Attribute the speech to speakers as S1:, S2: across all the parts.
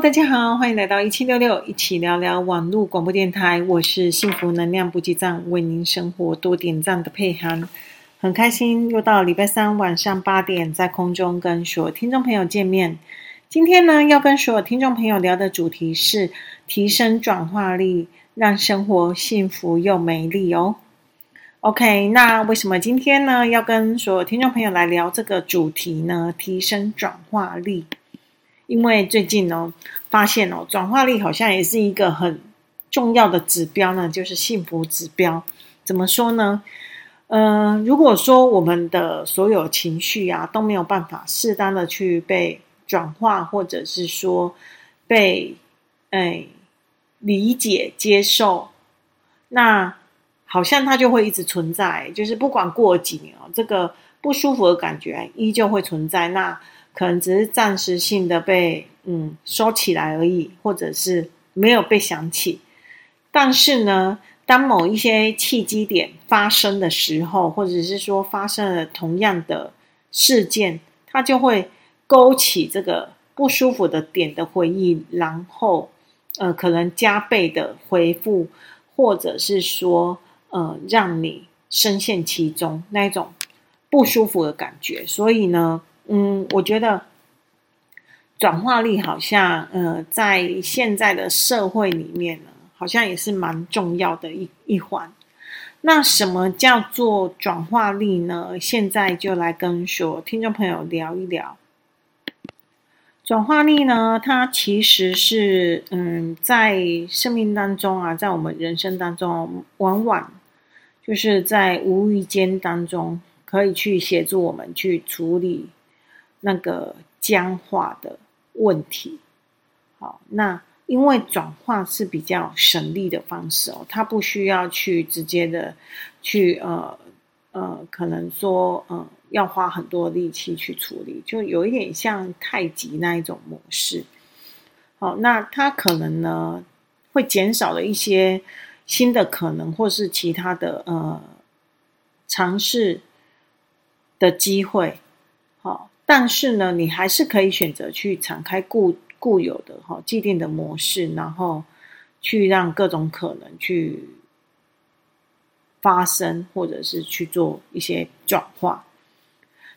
S1: 大家好，欢迎来到一七六六，一起聊聊网络广播电台。我是幸福能量补给站，为您生活多点赞的佩涵。很开心又到礼拜三晚上八点，在空中跟所有听众朋友见面。今天呢，要跟所有听众朋友聊的主题是提升转化力，让生活幸福又美丽哦。OK，那为什么今天呢，要跟所有听众朋友来聊这个主题呢？提升转化力。因为最近呢，发现哦，转化力好像也是一个很重要的指标呢，就是幸福指标。怎么说呢？嗯、如果说我们的所有情绪啊都没有办法适当的去被转化，或者是说被哎理解接受，那好像它就会一直存在，就是不管过几年哦，这个不舒服的感觉依旧会存在。那可能只是暂时性的被嗯收起来而已，或者是没有被想起。但是呢，当某一些契机点发生的时候，或者是说发生了同样的事件，它就会勾起这个不舒服的点的回忆，然后呃，可能加倍的回复，或者是说呃，让你深陷其中那一种不舒服的感觉。所以呢。嗯，我觉得转化力好像，呃，在现在的社会里面呢，好像也是蛮重要的一一环。那什么叫做转化力呢？现在就来跟所有听众朋友聊一聊。转化力呢，它其实是，嗯，在生命当中啊，在我们人生当中，往往就是在无意间当中，可以去协助我们去处理。那个僵化的问题，好，那因为转化是比较省力的方式哦，它不需要去直接的去呃呃，可能说、呃、要花很多力气去处理，就有一点像太极那一种模式。好，那它可能呢会减少了一些新的可能，或是其他的呃尝试的机会。但是呢，你还是可以选择去敞开固固有的哈既定的模式，然后去让各种可能去发生，或者是去做一些转化。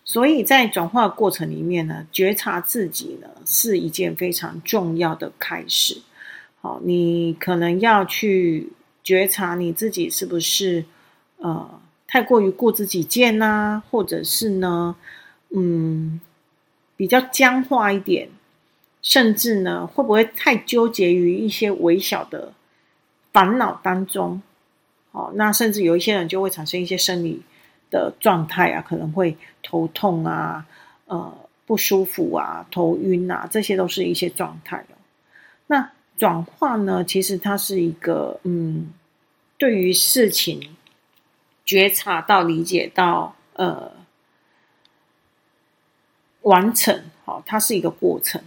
S1: 所以在转化过程里面呢，觉察自己呢是一件非常重要的开始。好，你可能要去觉察你自己是不是呃太过于固执己见呐、啊，或者是呢？嗯，比较僵化一点，甚至呢，会不会太纠结于一些微小的烦恼当中？哦，那甚至有一些人就会产生一些生理的状态啊，可能会头痛啊，呃，不舒服啊，头晕啊，这些都是一些状态哦。那转化呢，其实它是一个，嗯，对于事情觉察到、理解到，呃。完成好，它是一个过程。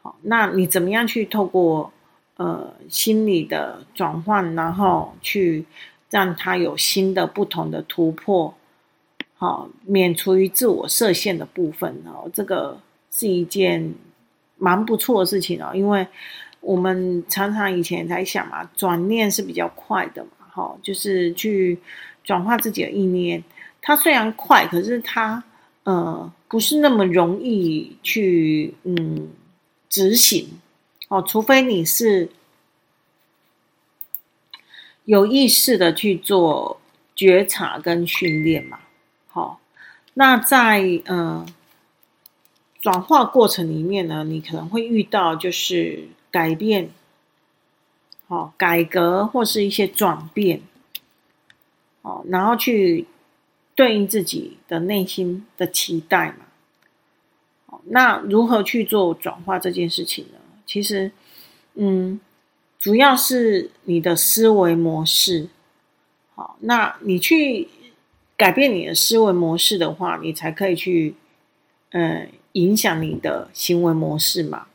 S1: 好，那你怎么样去透过呃心理的转换，然后去让它有新的、不同的突破，好，免除于自我设限的部分哦。这个是一件蛮不错的事情哦，因为我们常常以前在想嘛，转念是比较快的嘛，好，就是去转化自己的意念。它虽然快，可是它呃。不是那么容易去嗯执行哦，除非你是有意识的去做觉察跟训练嘛。好、哦，那在嗯、转化过程里面呢，你可能会遇到就是改变，好、哦、改革或是一些转变，哦，然后去。对应自己的内心的期待嘛，那如何去做转化这件事情呢？其实，嗯，主要是你的思维模式。好，那你去改变你的思维模式的话，你才可以去，呃，影响你的行为模式嘛。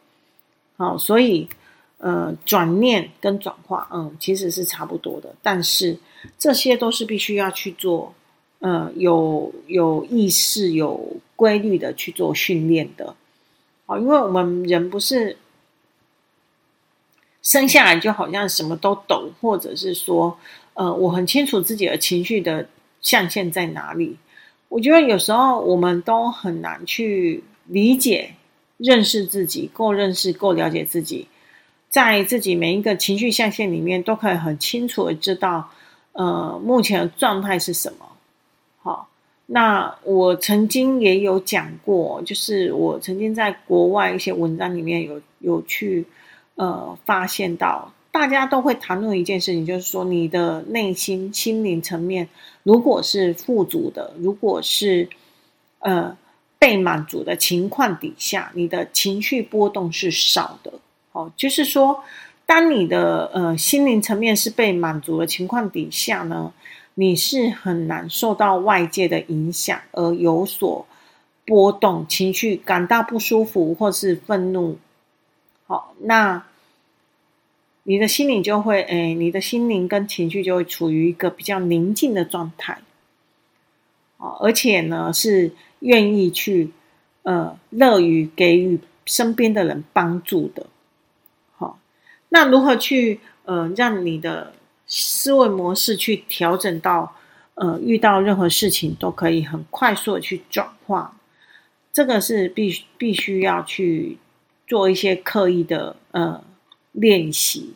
S1: 好，所以，呃，转念跟转化，嗯，其实是差不多的，但是这些都是必须要去做。呃，有有意识、有规律的去做训练的，好，因为我们人不是生下来就好像什么都懂，或者是说，呃，我很清楚自己的情绪的象限在哪里。我觉得有时候我们都很难去理解、认识自己，够认识、够了解自己，在自己每一个情绪象限里面，都可以很清楚的知道，呃，目前的状态是什么。那我曾经也有讲过，就是我曾经在国外一些文章里面有有去。呃，发现到大家都会谈论一件事情，就是说你的内心心灵层面，如果是富足的，如果是呃被满足的情况底下，你的情绪波动是少的。哦，就是说，当你的呃心灵层面是被满足的情况底下呢，你是很难受到外界的影响而有所波动，情绪感到不舒服或是愤怒。好，那。你的心灵就会，哎，你的心灵跟情绪就会处于一个比较宁静的状态，啊，而且呢是愿意去，呃，乐于给予身边的人帮助的，好，那如何去，呃，让你的思维模式去调整到，呃，遇到任何事情都可以很快速的去转化，这个是必必须要去做一些刻意的，呃。练习，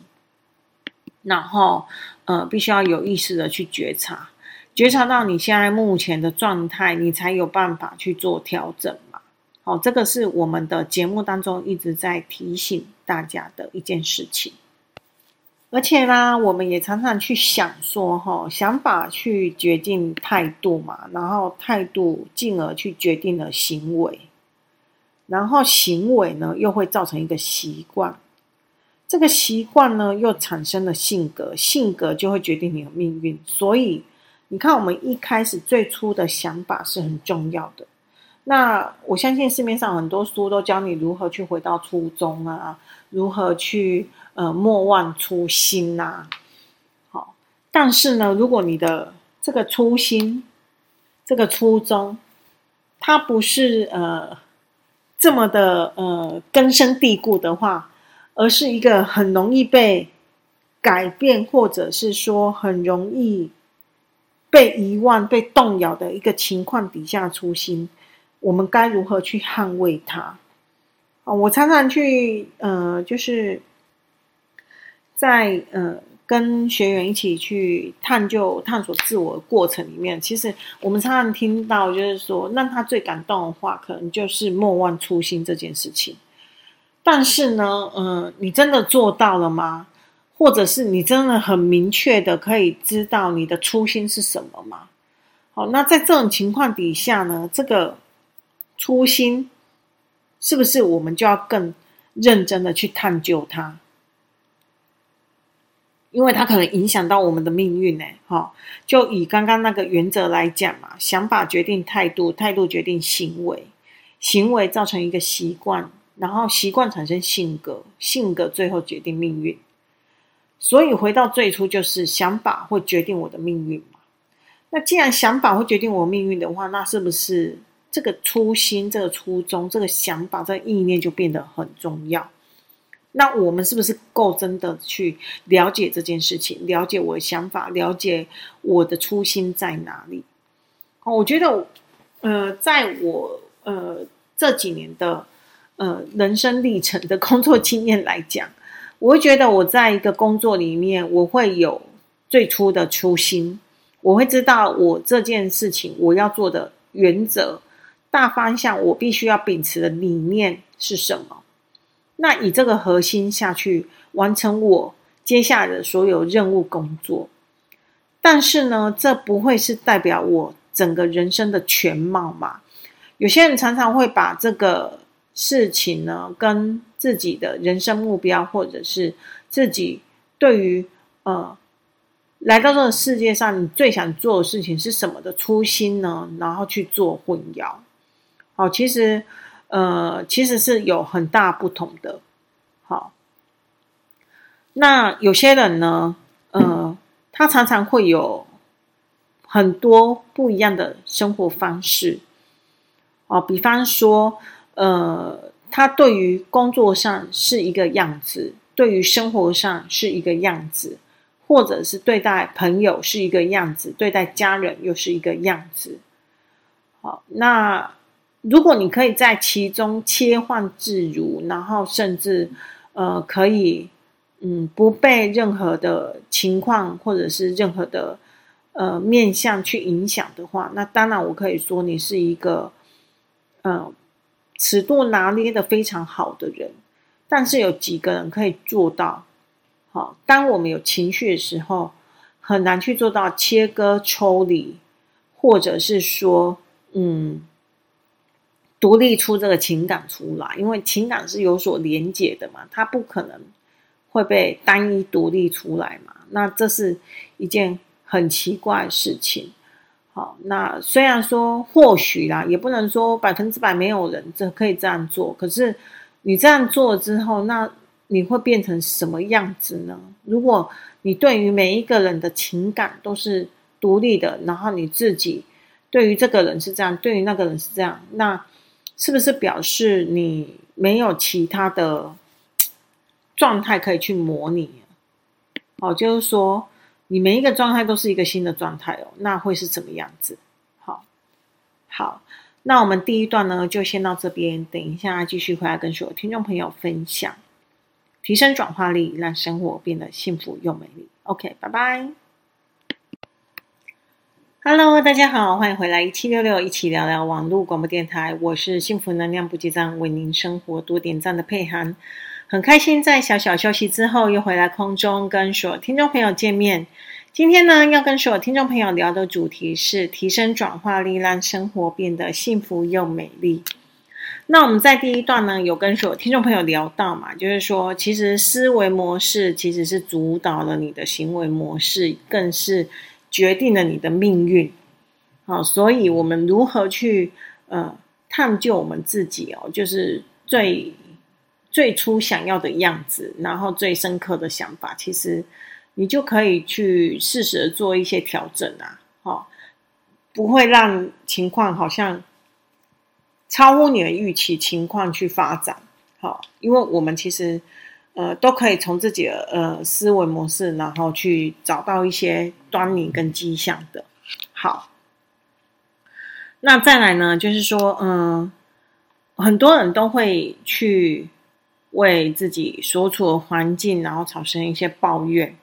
S1: 然后呃，必须要有意识的去觉察，觉察到你现在目前的状态，你才有办法去做调整嘛。好，这个是我们的节目当中一直在提醒大家的一件事情。而且呢，我们也常常去想说，哈，想法去决定态度嘛，然后态度进而去决定了行为，然后行为呢又会造成一个习惯。这个习惯呢，又产生了性格，性格就会决定你的命运。所以，你看，我们一开始最初的想法是很重要的。那我相信市面上很多书都教你如何去回到初衷啊，如何去呃莫忘初心呐。好，但是呢，如果你的这个初心、这个初衷，它不是呃这么的呃根深蒂固的话，而是一个很容易被改变，或者是说很容易被遗忘、被动摇的一个情况底下，初心，我们该如何去捍卫它？啊，我常常去呃，就是在呃跟学员一起去探究、探索自我的过程里面，其实我们常常听到，就是说让他最感动的话，可能就是莫忘初心这件事情。但是呢，嗯、你真的做到了吗？或者是你真的很明确的可以知道你的初心是什么吗？好，那在这种情况底下呢，这个初心是不是我们就要更认真的去探究它？因为它可能影响到我们的命运呢。哈，就以刚刚那个原则来讲嘛，想法决定态度，态度决定行为，行为造成一个习惯。然后习惯产生性格，性格最后决定命运。所以回到最初，就是想法会决定我的命运嘛。那既然想法会决定我命运的话，那是不是这个初心、这个初衷、这个想法、这个意念就变得很重要？那我们是不是够真的去了解这件事情，了解我的想法，了解我的初心在哪里？哦，我觉得，呃，在我呃这几年的。呃，人生历程的工作经验来讲，我会觉得我在一个工作里面，我会有最初的初心，我会知道我这件事情我要做的原则、大方向，我必须要秉持的理念是什么。那以这个核心下去完成我接下来的所有任务工作。但是呢，这不会是代表我整个人生的全貌嘛？有些人常常会把这个。事情呢，跟自己的人生目标，或者是自己对于呃来到这个世界上你最想做的事情是什么的初心呢？然后去做混淆。好，其实呃其实是有很大不同的。好，那有些人呢，呃，他常常会有很多不一样的生活方式。哦，比方说。呃，他对于工作上是一个样子，对于生活上是一个样子，或者是对待朋友是一个样子，对待家人又是一个样子。好，那如果你可以在其中切换自如，然后甚至呃可以嗯不被任何的情况或者是任何的呃面向去影响的话，那当然我可以说你是一个呃尺度拿捏得非常好的人。但是有几个人可以做到？好，当我们有情绪的时候，很难去做到切割抽离，或者是说，嗯，独立出这个情感出来，因为情感是有所连结的嘛，它不可能会被单一独立出来嘛。那这是一件很奇怪的事情。好，那虽然说或许啦，也不能说百分之百没有人这可以这样做，可是。你这样做之后，那你会变成什么样子呢？如果你对于每一个人的情感都是独立的，然后你自己对于这个人是这样，对于那个人是这样，那是不是表示你没有其他的状态可以去模拟？哦，就是说你每一个状态都是一个新的状态哦，那会是怎么样子？好，好。那我们第一段呢，就先到这边。等一下继续回来跟所有听众朋友分享，提升转化力，让生活变得幸福又美丽。OK，拜拜。Hello，大家好，欢迎回来一七六六一起聊聊网络广播电台。我是幸福能量补给站，为您生活多点赞的佩涵。很开心在小小休息之后，又回来空中跟所有听众朋友见面。今天呢，要跟所有听众朋友聊的主题是提升转化力，让生活变得幸福又美丽。那我们在第一段呢，有跟所有听众朋友聊到嘛，就是说，其实思维模式其实是主导了你的行为模式，更是决定了你的命运。好，所以我们如何去呃探究我们自己哦，就是最最初想要的样子，然后最深刻的想法，其实。你就可以去适时的做一些调整啊，好，不会让情况好像超乎你的预期情况去发展，好，因为我们其实呃都可以从自己的呃思维模式，然后去找到一些端倪跟迹象的。好，那再来呢，就是说，嗯，很多人都会去为自己所处的环境，然后产生一些抱怨。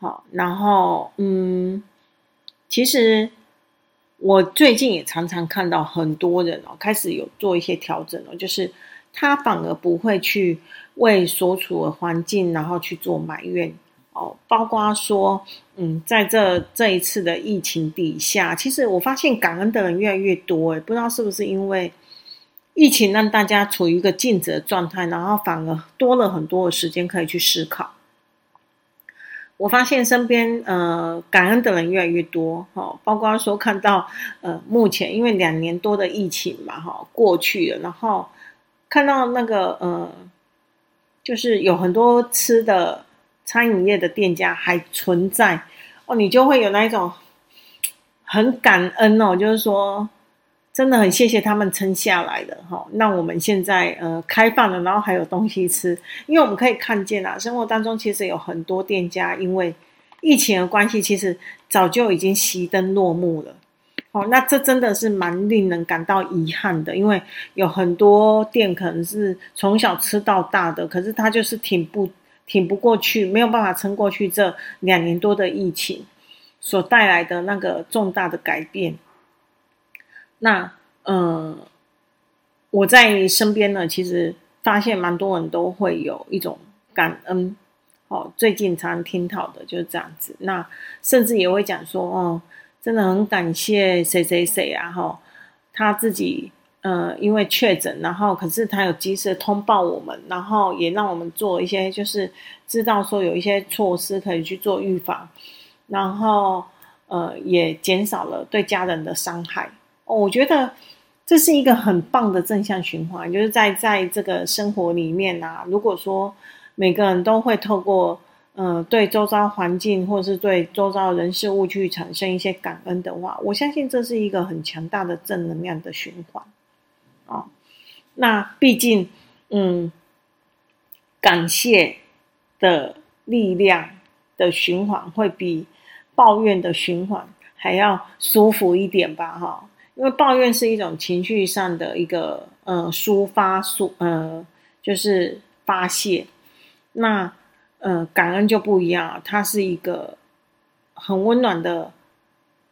S1: 好，然后嗯，其实我最近也常常看到很多人哦，开始有做一些调整哦，就是他反而不会去为所处的环境，然后去做埋怨哦，包括说嗯，在这这一次的疫情底下，其实我发现感恩的人越来越多，诶，不知道是不是因为疫情让大家处于一个静止的状态，然后反而多了很多的时间可以去思考。我发现身边呃感恩的人越来越多哈，包括说看到呃目前因为两年多的疫情嘛哈过去了，然后看到那个呃就是有很多吃的餐饮业的店家还存在哦，你就会有那一种很感恩哦，就是说。真的很谢谢他们撑下来的哈，那我们现在呃开放了，然后还有东西吃，因为我们可以看见啊，生活当中其实有很多店家因为疫情的关系，其实早就已经熄灯落幕了。哦，那这真的是蛮令人感到遗憾的，因为有很多店可能是从小吃到大的，可是他就是挺不挺不过去，没有办法撑过去这两年多的疫情所带来的那个重大的改变。那，嗯，我在身边呢，其实发现蛮多人都会有一种感恩，哦，最近常听到的就是这样子。那甚至也会讲说，哦，真的很感谢谁谁谁啊，哈、他自己，呃，因为确诊，然后可是他有及时通报我们，然后也让我们做一些，就是知道说有一些措施可以去做预防，然后，呃，也减少了对家人的伤害。哦，我觉得这是一个很棒的正向循环，就是在在这个生活里面啊，如果说每个人都会透过呃对周遭环境或是对周遭人事物去产生一些感恩的话，我相信这是一个很强大的正能量的循环。啊、那毕竟，嗯，感谢的力量的循环会比抱怨的循环还要舒服一点吧，哈。因为抱怨是一种情绪上的一个呃抒发，抒呃就是发泄。那呃感恩就不一样，它是一个很温暖的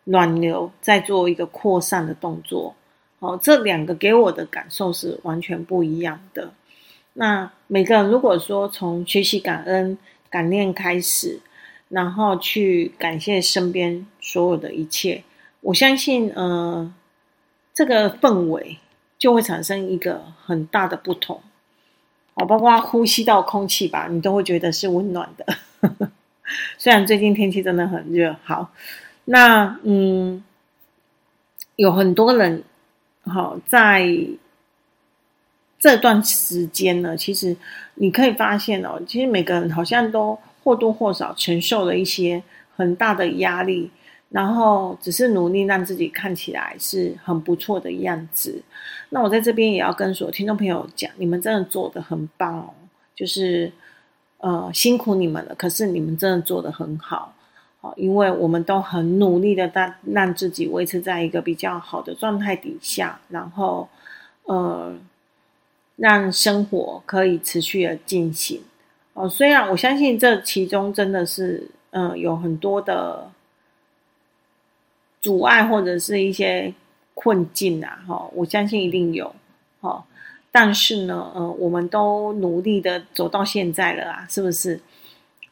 S1: 暖流，在做一个扩散的动作。哦，这两个给我的感受是完全不一样的。那每个人如果说从学习感恩、感念开始，然后去感谢身边所有的一切，我相信，呃。这个氛围就会产生一个很大的不同，哦，包括呼吸到空气吧，你都会觉得是温暖的。虽然最近天气真的很热，好，那嗯，有很多人，好，在这段时间呢，其实你可以发现哦，其实每个人好像都或多或少承受了一些很大的压力。然后只是努力让自己看起来是很不错的样子。那我在这边也要跟所有听众朋友讲，你们真的做得很棒哦，就是呃辛苦你们了。可是你们真的做得很好，好，因为我们都很努力的让让自己维持在一个比较好的状态底下，然后呃让生活可以持续的进行。哦，虽然我相信这其中真的是嗯、有很多的。阻碍或者是一些困境啊，哈，我相信一定有，哈，但是呢，呃，我们都努力的走到现在了啊，是不是？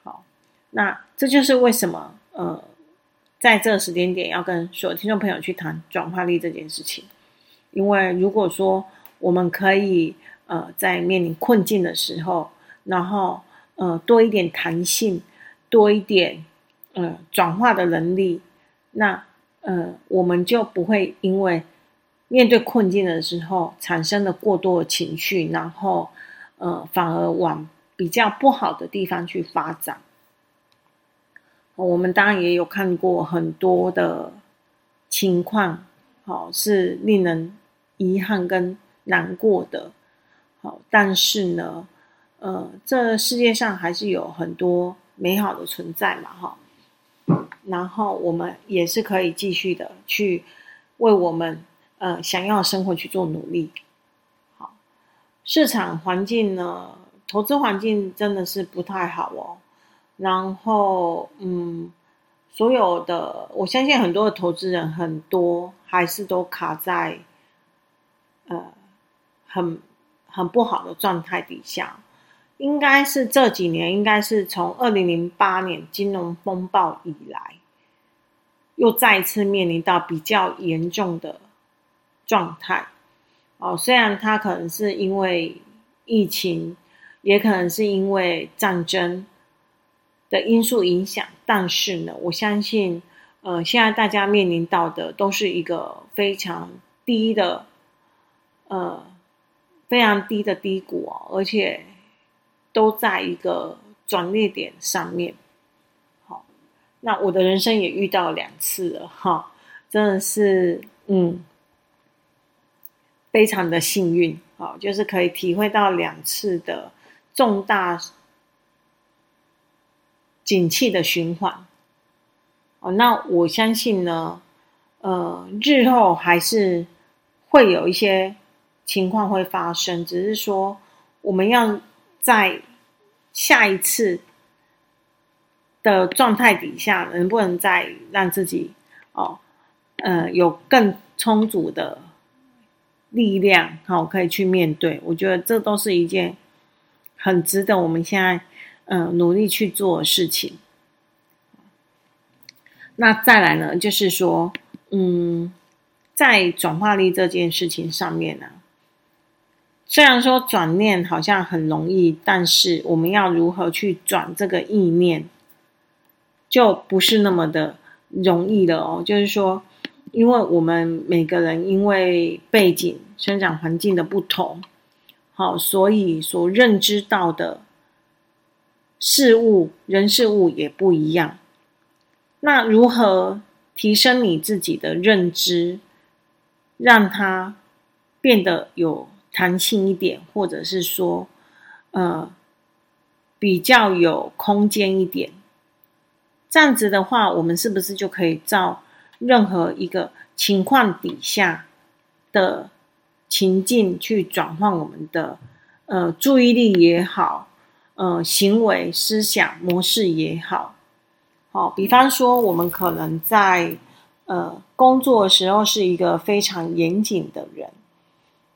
S1: 好，那这就是为什么，呃，在这个时间点要跟所有听众朋友去谈转化力这件事情，因为如果说我们可以，呃，在面临困境的时候，然后，呃，多一点弹性，多一点，呃，转化的能力，那。呃，我们就不会因为面对困境的时候产生了过多的情绪，然后呃，反而往比较不好的地方去发展。我们当然也有看过很多的情况，好，是令人遗憾跟难过的。好，但是呢，呃，这世界上还是有很多美好的存在嘛，哈。然后我们也是可以继续的去为我们呃想要的生活去做努力。好，市场环境呢，投资环境真的是不太好哦。然后嗯，所有的我相信很多的投资人很多还是都卡在呃很很不好的状态底下。应该是这几年，应该是从二零零八年金融风暴以来，又再次面临到比较严重的状态。哦，虽然它可能是因为疫情，也可能是因为战争的因素影响，但是呢，我相信，呃，现在大家面临到的都是一个非常低的，呃，非常低的低谷哦，而且。都在一个转捩点上面，好，那我的人生也遇到两次了，哈，真的是，嗯，非常的幸运，好，就是可以体会到两次的重大景气的循环，哦，那我相信呢，呃，日后还是会有一些情况会发生，只是说我们要。在下一次的状态底下，能不能再让自己哦，呃，有更充足的力量，好，可以去面对？我觉得这都是一件很值得我们现在呃努力去做事情。那再来呢，就是说，嗯，在转化力这件事情上面呢。虽然说转念好像很容易，但是我们要如何去转这个意念，就不是那么的容易了哦。就是说，因为我们每个人因为背景、生长环境的不同，好，所以所认知到的事物、人事物也不一样。那如何提升你自己的认知，让它变得有弹性一点，或者是说，呃，比较有空间一点。这样子的话，我们是不是就可以照任何一个情况底下的情境去转换我们的呃注意力也好，呃行为思想模式也好，好，比方说我们可能在呃工作时候是一个非常严谨的人，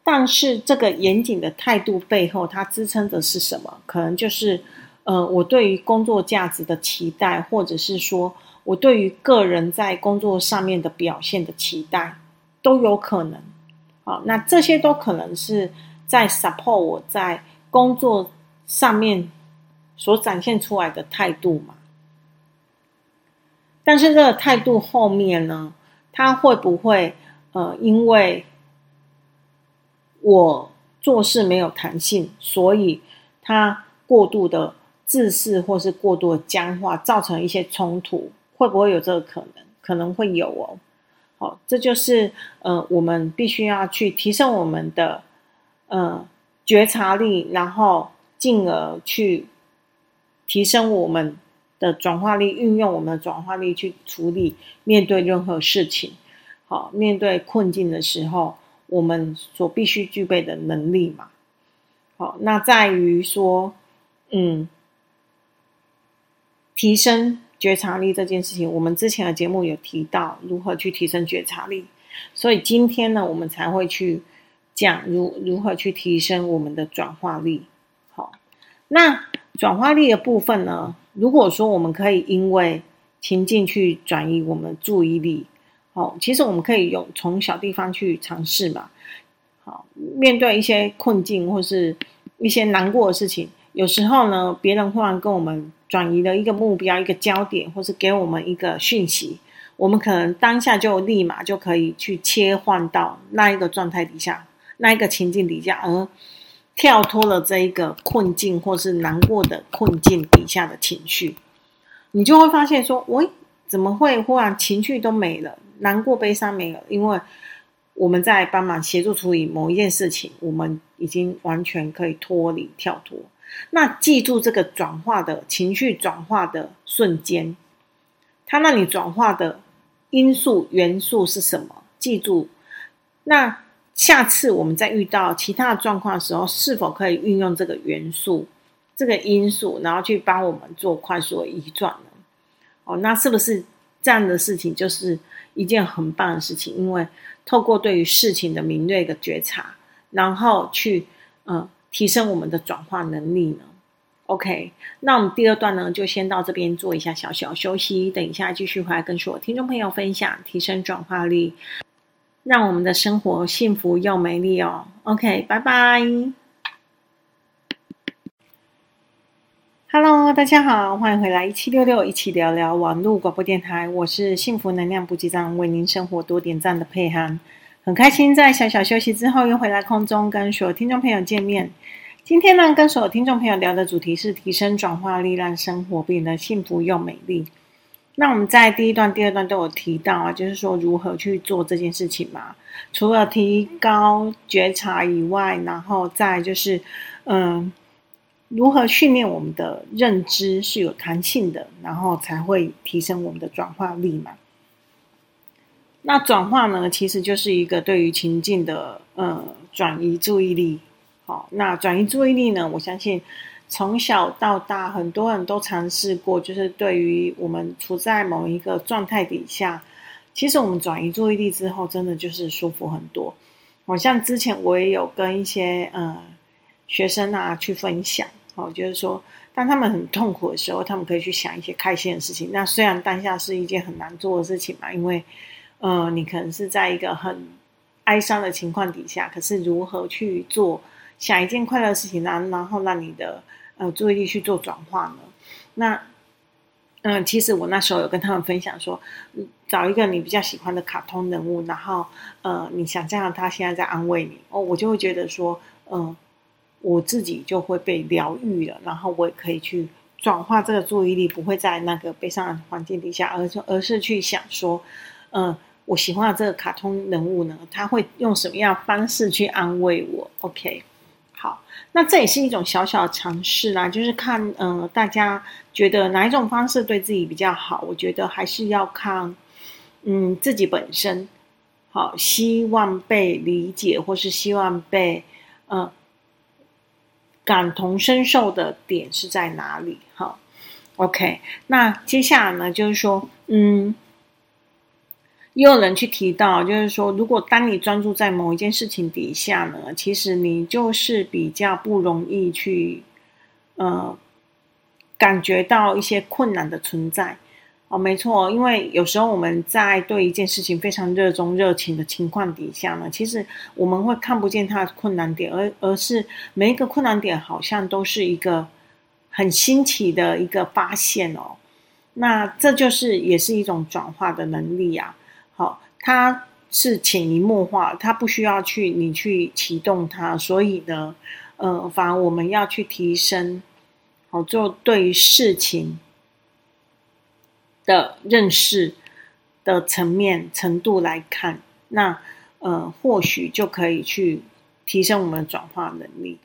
S1: 但是这个严谨的态度背后，它支撑的是什么？可能就是。呃，我对于工作价值的期待，或者是说我对于个人在工作上面的表现的期待，都有可能。好，那这些都可能是在 support 我在工作上面所展现出来的态度嘛。但是这个态度后面呢，他会不会呃，因为我做事没有弹性，所以他过度的。自私或是过度的僵化，造成一些冲突，会不会有这个可能？可能会有哦。好，这就是呃，我们必须要去提升我们的呃觉察力，然后进而去提升我们的转化力，运用我们的转化力去处理面对任何事情。好，面对困境的时候，我们所必须具备的能力嘛。好，那在于说，嗯。提升觉察力这件事情，我们之前的节目有提到如何去提升觉察力，所以今天呢，我们才会去讲如如何去提升我们的转化力。好，那转化力的部分呢，如果说我们可以因为情境去转移我们的注意力，哦，其实我们可以有从小地方去尝试嘛。好，面对一些困境或是一些难过的事情，有时候呢，别人忽然跟我们。转移了一个目标、一个焦点，或是给我们一个讯息，我们可能当下就立马就可以去切换到那一个状态底下、那一个情境底下，而跳脱了这一个困境或是难过的困境底下的情绪，你就会发现说：“喂，怎么会忽然情绪都没了，难过、悲伤没有？因为我们在帮忙协助处理某一件事情，我们已经完全可以脱离、跳脱。”那记住这个转化的情绪转化的瞬间，它让你转化的因素元素是什么？记住，那下次我们在遇到其他的状况的时候，是否可以运用这个元素、这个因素，然后去帮我们做快速的移转呢？哦，那是不是这样的事情就是一件很棒的事情？因为透过对于事情的敏锐的觉察，然后去嗯。提升我们的转化能力呢？OK，那我们第二段呢，就先到这边做一下小小休息，等一下继续回来跟所有听众朋友分享提升转化力，让我们的生活幸福又美丽哦。OK，拜拜。Hello，大家好，欢迎回来一七六六一起聊聊网络广播电台，我是幸福能量补给站，为您生活多点赞的佩涵。很开心在小小休息之后又回来空中跟所有听众朋友见面。今天呢，跟所有听众朋友聊的主题是提升转化力，让生活变得幸福又美丽。那我们在第一段、第二段都有提到啊，就是说如何去做这件事情嘛。除了提高觉察以外，然后再就是，嗯，如何训练我们的认知是有弹性的，然后才会提升我们的转化力嘛。那转化呢，其实就是一个对于情境的呃转移注意力。好，那转移注意力呢，我相信从小到大很多人都尝试过，就是对于我们处在某一个状态底下，其实我们转移注意力之后，真的就是舒服很多。好像之前我也有跟一些呃学生啊去分享，哦，就是说当他们很痛苦的时候，他们可以去想一些开心的事情。那虽然当下是一件很难做的事情嘛，因为呃，你可能是在一个很哀伤的情况底下，可是如何去做想一件快乐的事情呢？然后让你的呃注意力去做转化呢？那嗯、其实我那时候有跟他们分享说，找一个你比较喜欢的卡通人物，然后呃，你想象他现在在安慰你哦，我就会觉得说，嗯、我自己就会被疗愈了，然后我也可以去转化这个注意力，不会在那个悲伤的环境底下，而是而是去想说，嗯、我喜欢的这个卡通人物呢，他会用什么样方式去安慰我？OK，好，那这也是一种小小的尝试啦，就是看，呃，大家觉得哪一种方式对自己比较好？我觉得还是要看，嗯，自己本身，好，希望被理解或是希望被，呃，感同身受的点是在哪里？好，OK，那接下来呢，就是说，嗯。也有人去提到，就是说，如果当你专注在某一件事情底下呢，其实你就是比较不容易去，呃，感觉到一些困难的存在。哦，没错，因为有时候我们在对一件事情非常热衷、热情的情况底下呢，其实我们会看不见它的困难点，而而是每一个困难点好像都是一个很新奇的一个发现哦。那这就是也是一种转化的能力啊。好，它是潜移默化，它不需要去你去启动它，所以呢，呃，反而我们要去提升，好，就对于事情的认识的层面程度来看，那呃，或许就可以去提升我们的转化能力。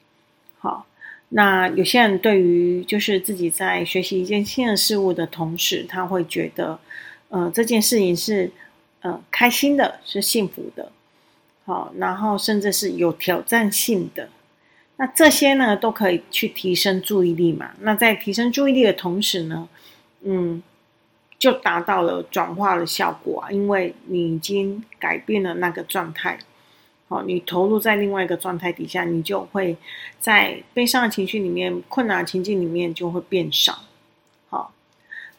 S1: 好，那有些人对于就是自己在学习一件新的事物的同时，他会觉得，呃，这件事情是。呃，开心的是幸福的，好，然后甚至是有挑战性的，那这些呢都可以去提升注意力嘛。那在提升注意力的同时呢，嗯，就达到了转化的效果啊，因为你已经改变了那个状态，好，你投入在另外一个状态底下，你就会在悲伤的情绪里面、困难的情境里面就会变少。好，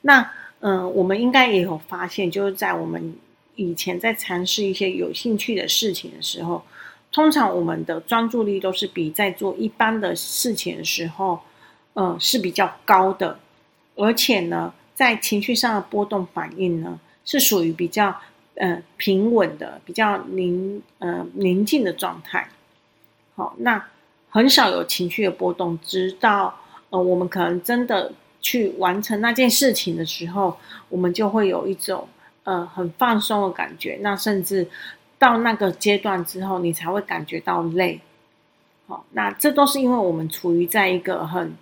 S1: 那嗯、我们应该也有发现，就是在我们。以前在尝试一些有兴趣的事情的时候，通常我们的专注力都是比在做一般的事情的时候，呃，是比较高的，而且呢，在情绪上的波动反应呢，是属于比较呃平稳的、比较宁呃宁静的状态。好，那很少有情绪的波动，直到呃我们可能真的去完成那件事情的时候，我们就会有一种。呃，很放松的感觉，那甚至到那个阶段之后，你才会感觉到累。好，那这都是因为我们处于在一个很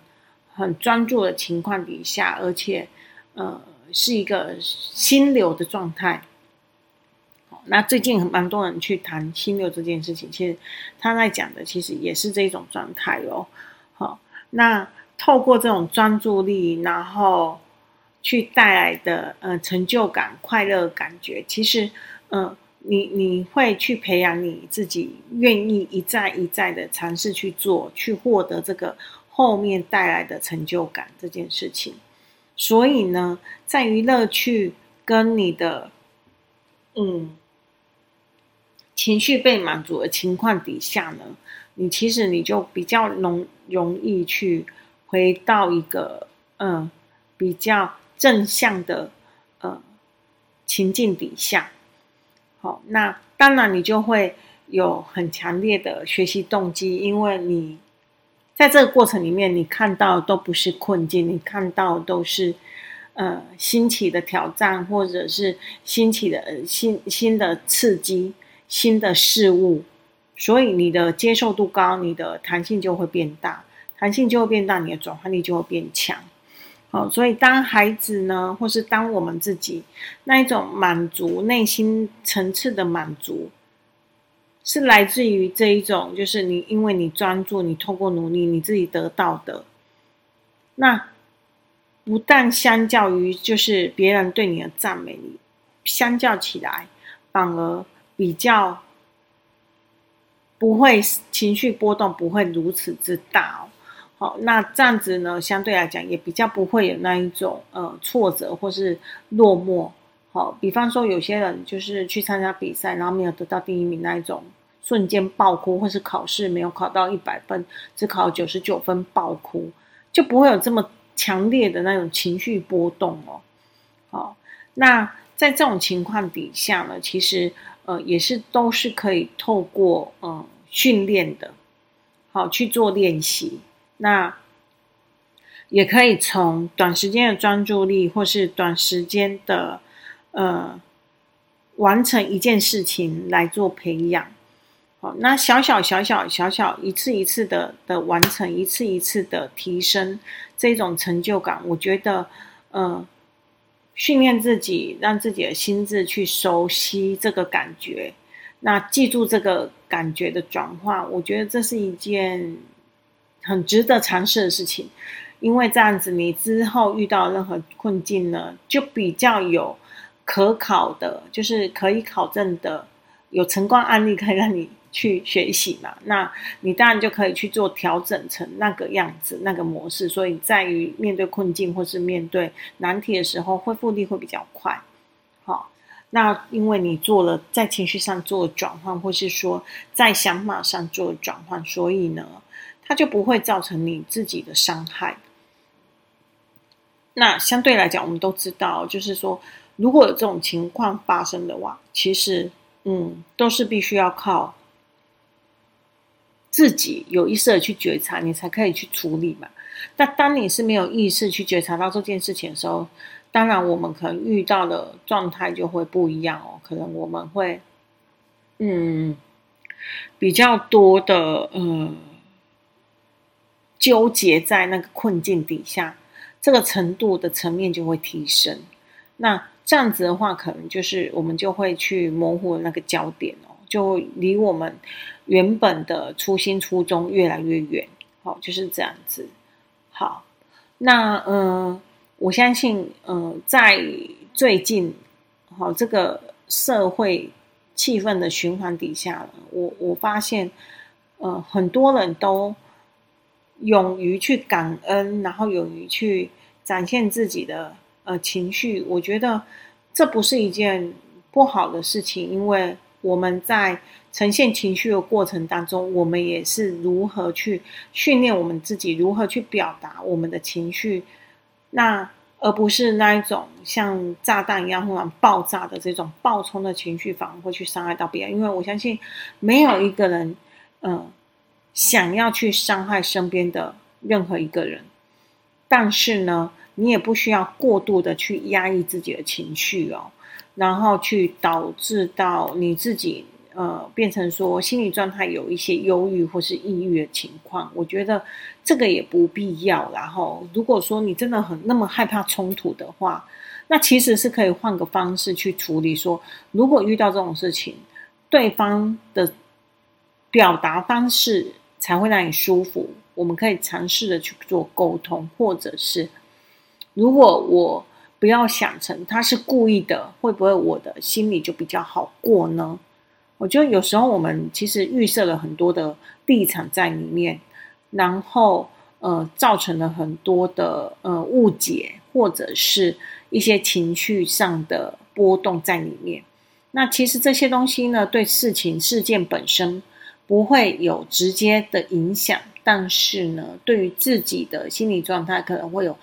S1: 很专注的情况底下，而且呃是一个心流的状态。好，那最近很蛮多人去谈心流这件事情，其实他在讲的其实也是这种状态哦。好，那透过这种专注力，然后。去带来的呃成就感、快乐感觉，其实，嗯、呃，你你会去培养你自己，愿意一再一再的尝试去做，去获得这个后面带来的成就感这件事情。所以呢，在于乐趣跟你的，嗯，情绪被满足的情况底下呢，你其实你就比较容容易去回到一个嗯、比较。正向的呃情境底下，好，那当然你就会有很强烈的学习动机，因为你在这个过程里面，你看到都不是困境，你看到都是呃新奇的挑战，或者是新奇的新新的刺激、新的事物，所以你的接受度高，你的弹性就会变大，弹性就会变大，你的转换力就会变强。哦，所以当孩子呢，或是当我们自己那一种满足内心层次的满足，是来自于这一种，就是你因为你专注，你透过努力，你自己得到的。那不但相较于就是别人对你的赞美，相较起来反而比较不会情绪波动，不会如此之大哦。好，那这样子呢，相对来讲也比较不会有那一种呃挫折或是落寞。好，比方说有些人就是去参加比赛，然后没有得到第一名那一种，瞬间爆哭，或是考试没有考到一百分，只考九十九分爆哭，就不会有这么强烈的那种情绪波动哦。好，那在这种情况底下呢，其实呃也是都是可以透过嗯、呃、训练的，好去做练习。那也可以从短时间的专注力，或是短时间的呃完成一件事情来做培养。好，那小小小小小小一次一次的的完成，一次一次的提升，这种成就感，我觉得，呃，训练自己，让自己的心智去熟悉这个感觉，那记住这个感觉的转化，我觉得这是一件很值得尝试的事情，因为这样子，你之后遇到任何困境呢，就比较有可考的，就是可以考证的，有成功案例可以让你。去学习嘛，那你当然就可以去做调整成那个样子、那个模式。所以在于面对困境或是面对难题的时候，恢复力会比较快。好，那因为你做了在情绪上做转换，或是说在想法上做转换，所以呢，它就不会造成你自己的伤害。那相对来讲，我们都知道，就是说，如果有这种情况发生的话，其实嗯，都是必须要靠。自己有意识的去觉察，你才可以去处理嘛。那当你是没有意识去觉察到这件事情的时候，当然我们可能遇到的状态就会不一样哦。可能我们会，嗯，比较多的嗯纠结在那个困境底下，这个程度的层面就会提升。那这样子的话，可能就是我们就会去模糊那个焦点哦。就离我们原本的初心初衷越来越远，好，就是这样子。好，那嗯、我相信，嗯、在最近，好这个社会气氛的循环底下，我我发现，呃，很多人都勇于去感恩，然后勇于去展现自己的呃情绪。我觉得这不是一件不好的事情，因为。我们在呈现情绪的过程当中，我们也是如何去训练我们自己，如何去表达我们的情绪，那而不是那一种像炸弹一样忽然爆炸的这种爆冲的情绪，反而会去伤害到别人。因为我相信没有一个人，嗯、呃，想要去伤害身边的任何一个人，但是呢，你也不需要过度的去压抑自己的情绪哦。然后去导致到你自己，呃，变成说心理状态有一些忧郁或是抑郁的情况，我觉得这个也不必要。然后，如果说你真的很那么害怕冲突的话，那其实是可以换个方式去处理。说，如果遇到这种事情，对方的表达方式才会让你舒服，我们可以尝试着去做沟通，或者是如果我。不要想成他是故意的，会不会我的心里就比较好过呢？我觉得有时候我们其实预设了很多的立场在里面，然后呃造成了很多的呃误解，或者是一些情绪上的波动在里面。那其实这些东西呢，对事情事件本身不会有直接的影响，但是呢，对于自己的心理状态可能会有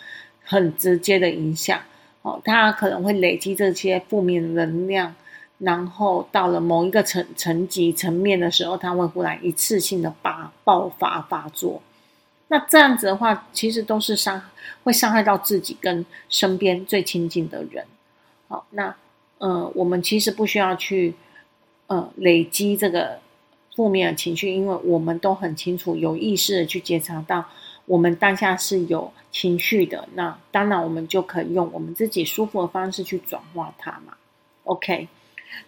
S1: 很直接的影响。哦，他可能会累积这些负面能量，然后到了某一个层层级层面的时候，他会忽然一次性的发爆发发作。那这样子的话，其实都是伤，会伤害到自己跟身边最亲近的人。好，那呃，我们其实不需要去呃累积这个负面的情绪，因为我们都很清楚，有意识的去觉察到。我们当下是有情绪的，那当然我们就可以用我们自己舒服的方式去转化它嘛。OK，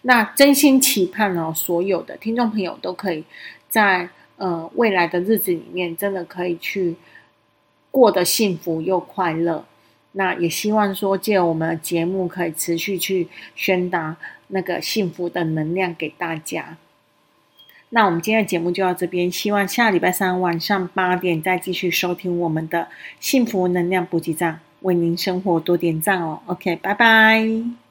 S1: 那真心期盼呢，所有的听众朋友都可以在呃未来的日子里面，真的可以去过得幸福又快乐。那也希望说，借我们的节目可以持续去宣达那个幸福的能量给大家。那我们今天的节目就到这边，希望下礼拜三晚上八点再继续收听我们的幸福能量补给站，为您生活多点赞哦。OK，拜拜。